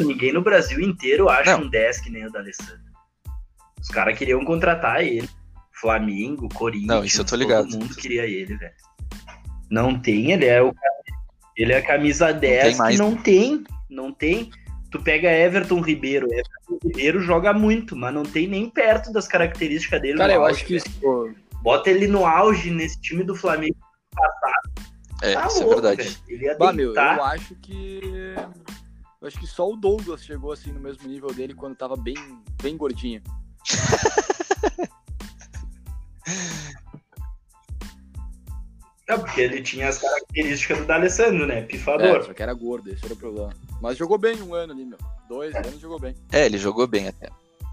ninguém no Brasil inteiro acha Não. um 10 que nem o da Alessandro. Os caras queriam contratar ele. Flamengo, Corinthians. Não, isso eu tô ligado. Todo mundo queria ele, velho. Não tem, ele é o ele é a camisa 10 tem mais. que não tem, não tem. Tu pega Everton Ribeiro, Everton Ribeiro joga muito, mas não tem nem perto das características dele. Cara, no eu auge, acho que isso. bota ele no auge nesse time do Flamengo. é, Tá isso é louco, verdade. velho. Ele ia Bah, meu, eu acho que. Eu acho que só o Douglas chegou assim no mesmo nível dele quando tava bem, bem gordinho. É, porque ele tinha as características do D'Alessandro, né? É, Pifador. só que era gordo, esse era o problema. Mas jogou bem um ano ali, meu. Dois anos jogou bem. É, ele jogou bem até.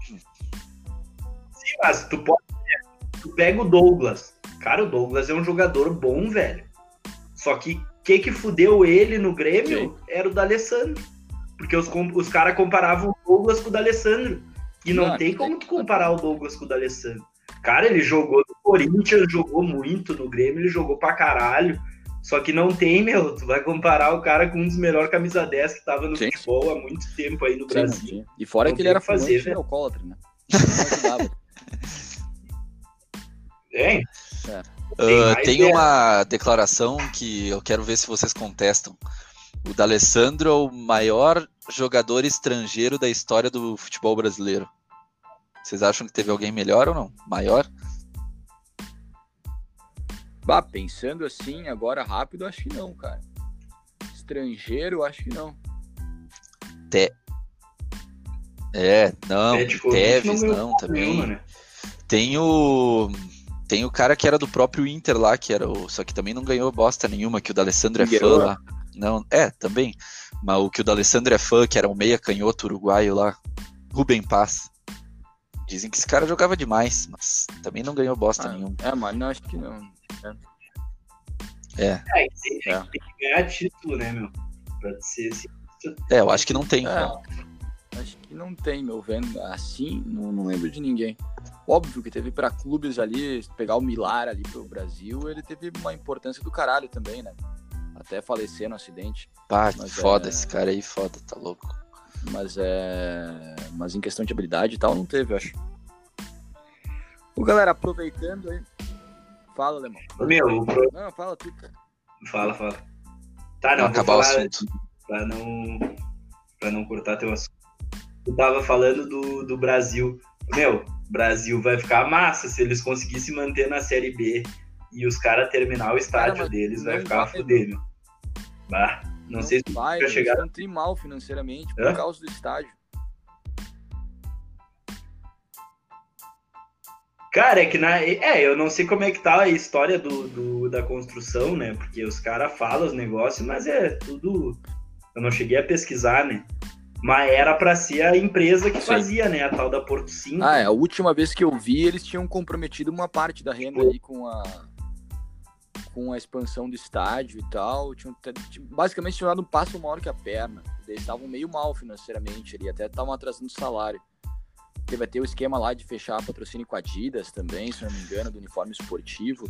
Sim, mas tu pode. Tu pega o Douglas. Cara, o Douglas é um jogador bom, velho. Só que o que que fudeu ele no Grêmio era o D'Alessandro. Porque os, os caras comparavam o Douglas com o D'Alessandro. E não Não, tem tem como tu comparar o Douglas com o D'Alessandro. Cara, ele jogou no Corinthians, jogou muito no Grêmio, ele jogou pra caralho. Só que não tem, meu. Tu vai comparar o cara com um dos melhores camisa 10 que tava no Sim. futebol há muito tempo aí no Sim, Brasil. sim. E fora Não que tem ele era o fazer, fumante velho. alcoólatra, né? Não ajudava. É, Ah, mais tem dessa. uma declaração que eu quero ver se vocês contestam. O D'Alessandro é o maior jogador estrangeiro da história do futebol brasileiro. Vocês acham que teve alguém melhor ou não? Maior? Bah, pensando assim, agora rápido, acho que não, cara. Estrangeiro, acho que não. É, não. Petkovic Tevez, ganhou não, porra também. nenhuma, né? Tem o. Tem o cara que era do próprio Inter lá, que era o. Só que também não ganhou bosta nenhuma, que o D'Alessandro é fã lá. Não, é, também. Mas o que o D'Alessandro é fã, que era o meia canhoto uruguaio lá. Rubem Paz. Dizem que esse cara jogava demais, mas também não ganhou bosta Ah, nenhuma. É, mas não, acho que não. É. É, tem, É. tem que ganhar título, né, meu? Pra ser assim. É, eu acho que não tem. É, acho que não tem, meu vendo. Assim, não, não lembro de ninguém. Óbvio que teve pra clubes ali, pegar o Milar ali pro Brasil, ele teve uma importância do caralho também, né? Até falecer no acidente. Pá, Mas foda, é- esse cara aí, foda, tá louco. Mas é. Mas em questão de habilidade e tal, não teve, eu acho. Ô, galera, aproveitando aí. Fala, Alemão. Meu, o pro- Não, fala tu, cara. fala, fala. Tá, Pra não, acabar o assunto. pra não, pra não cortar teu assunto. Tu tava falando do, do Brasil. Meu, Brasil vai ficar massa se eles conseguissem manter na Série B e os caras terminar o estádio Cara, deles, vai não ficar fuder, meu. Bah, não, sei se vai, já eles estão mal financeiramente por Hã? causa do estádio. Cara, é que na. É, eu não sei como é que tá a história do, do- da construção, né? Porque os caras falam os negócios, mas é tudo. Eu não cheguei a pesquisar, né? Mas era pra ser a empresa que Sim. fazia, né? A tal da Porto 5. Ah, é, a última vez que eu vi, eles tinham comprometido uma parte da renda ali com a com a expansão do estádio e tal. Tinham, tinham- basicamente tinham dado um passo maior que a perna. Eles estavam meio mal financeiramente ali, até estavam atrasando o salário. Vai ter o esquema lá de fechar patrocínio com a Adidas também, se não me engano, do uniforme esportivo.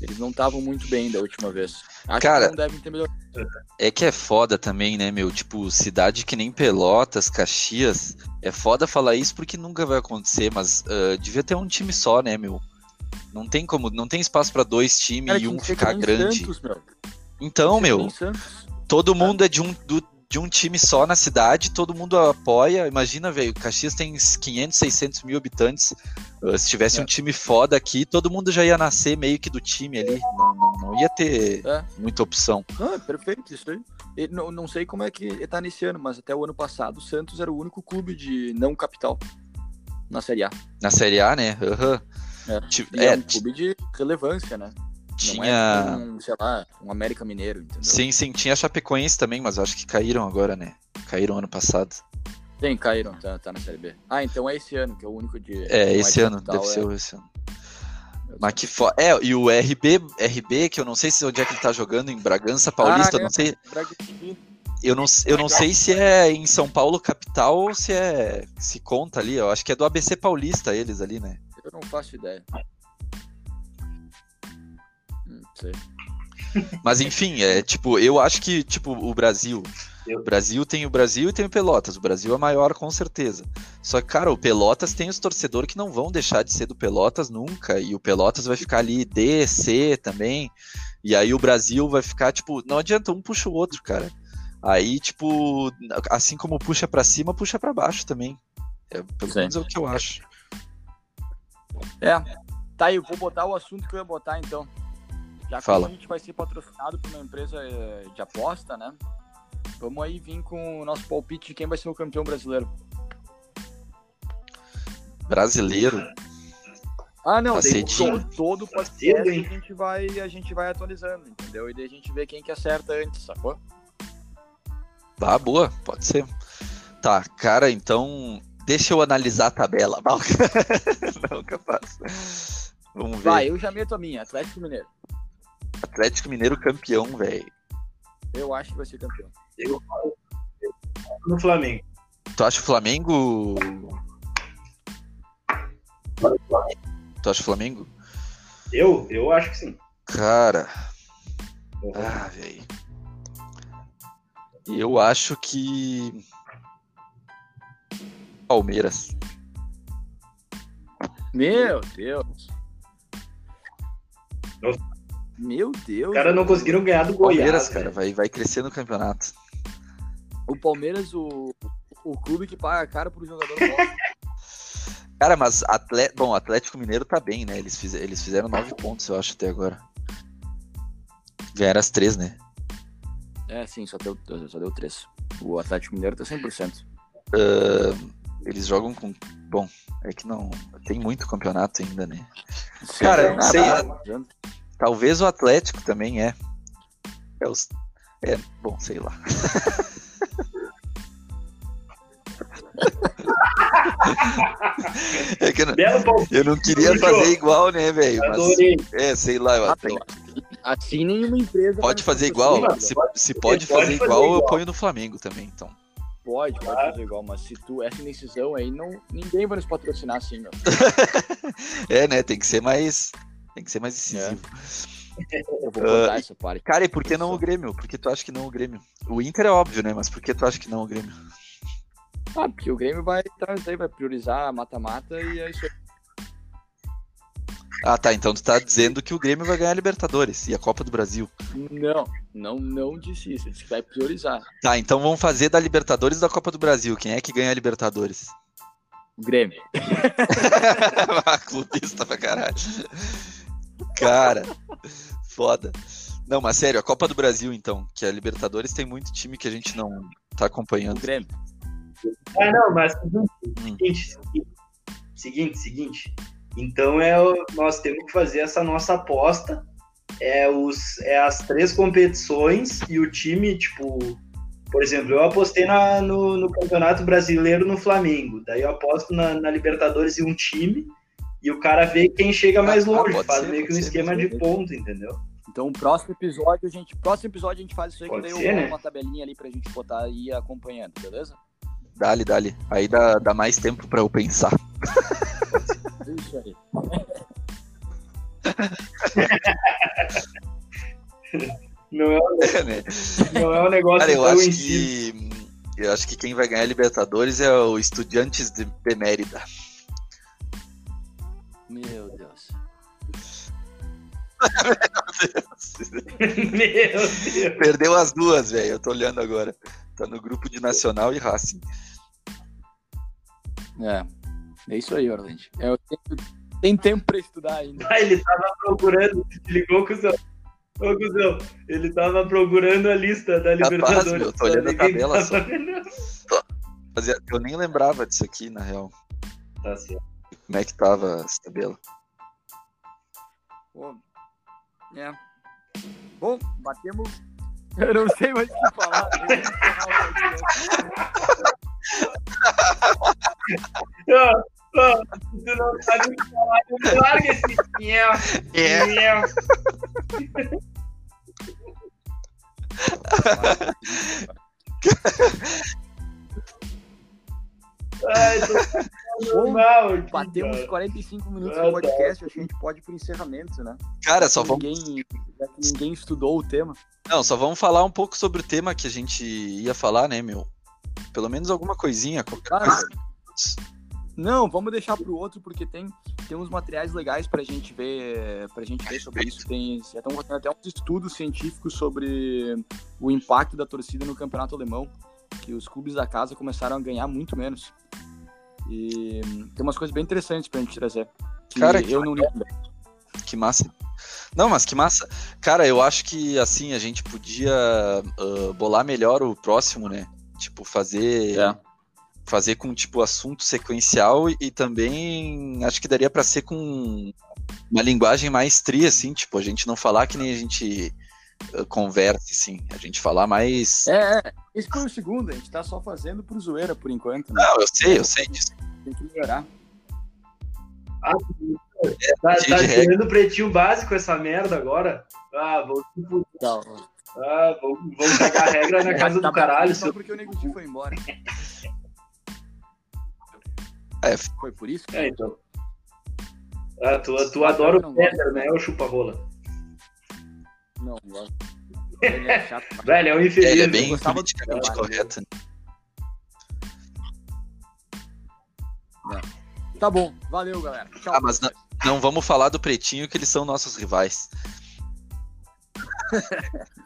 Eles não estavam muito bem da última vez. Acho Cara, que não devem ter melhorado. É que é foda também, né, meu? Tipo, cidade que nem Pelotas, Caxias. É foda falar isso porque nunca vai acontecer, mas ah, devia ter um time só, né, meu? Não tem como, não tem espaço pra dois times e um ficar grande. Santos, meu. Então, meu, todo mundo é de um, do- de um time só na cidade, todo mundo apoia. Imagina, velho, Caxias tem 500, 600 mil habitantes. Ah, Se tivesse É. um time foda aqui, todo mundo já ia nascer meio que do time ali. Não, não- não ia ter É. muita opção. Ah, perfeito, isso aí. ele- não, não sei como é que tá nesse ano, mas até o ano passado o Santos era o único clube de não capital na Série A. Na Série A, né? Aham. É. E é, É, um clube de relevância, né? Não tinha. é um, sei lá, um América Mineiro, entendeu? Sim, sim, tinha Chapecoense também, mas eu acho que caíram agora, né? Caíram ano passado. Tem, caíram, tá, tá na Série B. Ah, então é esse ano, que é o único de. É, não esse ano, deve é- ser esse ano. Mas que foda. É, e o RB, RB, que eu não sei se onde é que ele tá jogando, em Bragança Paulista, Ah, eu não é. sei. Bragantino. Eu não, eu não sei se é em São Paulo capital ou se é. se conta ali. Eu acho que é do ABC Paulista eles ali, né? Eu não faço ideia. Não sei. Mas enfim, é tipo, eu acho que, tipo, o Brasil. O Brasil tem o Brasil e tem o Pelotas. O Brasil é maior, com certeza. Só que, cara, o Pelotas tem os torcedores que não vão deixar de ser do Pelotas nunca. E o Pelotas vai ficar ali D, C também. E aí o Brasil vai ficar, tipo, não adianta, um puxa o outro, cara. Aí, tipo, assim como puxa pra cima, puxa pra baixo também. É, pelo Sim. menos é o que eu acho. É. Tá aí, eu vou botar o assunto que eu ia botar então. Já que Fala. a gente vai ser patrocinado por uma empresa eh, de aposta, né? Vamos aí vir com o nosso palpite de quem vai ser o campeão brasileiro. Brasileiro. Ah, não, Tá daí todo, todo podcast a gente, vai, a gente vai atualizando, entendeu? E daí a gente vê quem que acerta antes, sacou? Ah, boa, pode ser. Tá, cara, então. Deixa eu analisar a tabela. Não, não capaz. Vamos ver. Vai, eu já meto a minha, Atlético Mineiro. Atlético Mineiro campeão, velho. Eu acho que vai ser campeão. No Flamengo. Tu acha o Flamengo. Tu acha o Flamengo? Eu? Eu acho que sim. Cara. Ah, velho. Eu acho que. Palmeiras. Meu Deus. Nossa. Meu Deus. Os caras não conseguiram ganhar do Goiás. Palmeiras, cara, né? vai, vai crescer no campeonato. O Palmeiras, o, o clube que paga caro pro jogador bom. Cara, mas atle... bom, Atlético Mineiro tá bem, né? Eles, fiz... Eles fizeram nove pontos, eu acho, até agora. Ganharam as três, né? É, sim, só deu, só deu três. O Atlético Mineiro tá 100%. Eles jogam com. Bom, é que não. Tem muito campeonato ainda, né? Sim, Cara, eu não sei, bom. Talvez o Atlético também é. É, os... é bom, sei lá. é que eu não, eu não queria fazer igual, né, velho? É, sei lá, eu Ah, até- Assim nenhuma empresa. pode fazer igual. Se, pode- se pode pode fazer fazer igual, eu igual. ponho no Flamengo também, então. Pode, pode fazer igual, mas se tu essa indecisão aí, não, ninguém vai nos patrocinar assim, meu. É, né? Tem que ser mais. Tem que ser mais decisivo. Eu vou botar Ah, essa parte. Cara, e por que não o Grêmio? Por que tu acha que não o Grêmio? O Inter é óbvio, né? Mas por que tu acha que não o Grêmio? Ah, porque o Grêmio vai, tá, daí vai priorizar mata-mata e é isso aí. Ah, tá. Então tu tá dizendo que o Grêmio vai ganhar a Libertadores e a Copa do Brasil. Não, não, não disse isso. Disse que vai priorizar. Tá, então vamos fazer da Libertadores e da Copa do Brasil. Quem é que ganha a Libertadores? O Grêmio. Ah, Clubista pra caralho. Cara, foda. Não, mas sério, a Copa do Brasil, então. Que a Libertadores tem muito time que a gente não tá O acompanhando. Grêmio. Ah, não, mas Hum. seguinte, seguinte, seguinte, seguinte. Então é nós temos que fazer essa nossa aposta. É, os, é as três competições e o time, tipo, por exemplo, eu apostei na- no, no Campeonato Brasileiro no Flamengo. Daí eu aposto na, na Libertadores e um time. E o cara vê quem chega mais Ah, longe, pode faz ser, meio que um pode ser, esquema pode de ser. ponto, entendeu? Então, o próximo episódio, a gente, próximo episódio a gente faz isso aí, Pode que daí ser, eu né? uma tabelinha ali pra gente botar e ir acompanhando, beleza? Dali, dali. Aí dá, dá mais tempo pra eu pensar. Isso aí. Não é, É, né? não é um negócio Cara, eu tão acho si. que. Eu acho que quem vai ganhar a Libertadores é o Estudiantes de, de Mérida. Meu Deus. Meu Deus. Perdeu as duas, velho. Eu tô olhando agora. Tá no grupo de Nacional e Racing. É. É isso aí, Orlando. É, eu tenho- tem tempo pra estudar ainda. Ah, ele tava procurando, ligou com o seu. Ô, Guzão, ele tava procurando a lista da Libertadores. meu, tô olhando a tabela só. Eu nem lembrava disso aqui, na real. Tá certo. Como é que tava essa tabela? Pô, é. Bom, batemos. Eu não sei mais o que falar. Eu vou encerrar o podcast. Ô, ô, tu não sabe o que falar, não larga esse nhel, É. nhel. Ai, tô Bom, normal Batemos cara. 45 minutos Ah, de tá. podcast, acho que a gente pode ir pro encerramento, né? Cara, só vamos, ninguém, ninguém estudou o tema. não, só vamos falar um pouco sobre o tema que a gente ia falar, né, meu? Pelo menos alguma coisinha, qualquer Cara, coisa. Não, vamos deixar pro outro, porque tem, tem uns materiais legais pra gente ver, pra gente ver sobre isso. Tem, já estão fazendo até uns estudos científicos sobre o impacto da torcida no campeonato alemão, que os clubes da casa começaram a ganhar muito menos. E tem umas coisas bem interessantes pra gente trazer. Que Cara, que eu não li também. Que massa. Não, mas que massa. Cara, eu acho que assim a gente podia ah, bolar melhor o próximo, né? Tipo, fazer É. fazer com tipo assunto sequencial e, e também acho que daria pra ser com uma linguagem mais tri assim, tipo, a gente não falar que nem a gente ah, conversa assim, a gente falar mais É, é, esse foi o segundo, a gente tá só fazendo pro zoeira por enquanto, né? Não, eu sei, eu sei disso. Tem que melhorar. Ah, tá, cheio tá de tirando pretinho básico essa merda agora? Ah, vou, Tá, ah, vamos, vamos cagar regra na casa tá do caralho. Só porque o Nego Di foi embora. É, Foi por isso? É, então. Ah, tu, tu adora o. Peter, né? O chupa-rola. Não, não gosto. Ele é chato. Velho, é um ele infeliz. é eu bem politicamente trabalho. correto. né? Tá bom, valeu, galera. Tchau. Ah, mas não, não vamos falar do Pretinho que eles são nossos rivais.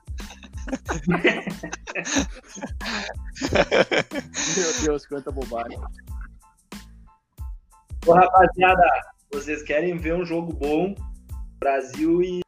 Meu Deus, quanta bobagem. Ô, rapaziada, vocês querem ver um jogo bom? Brasil e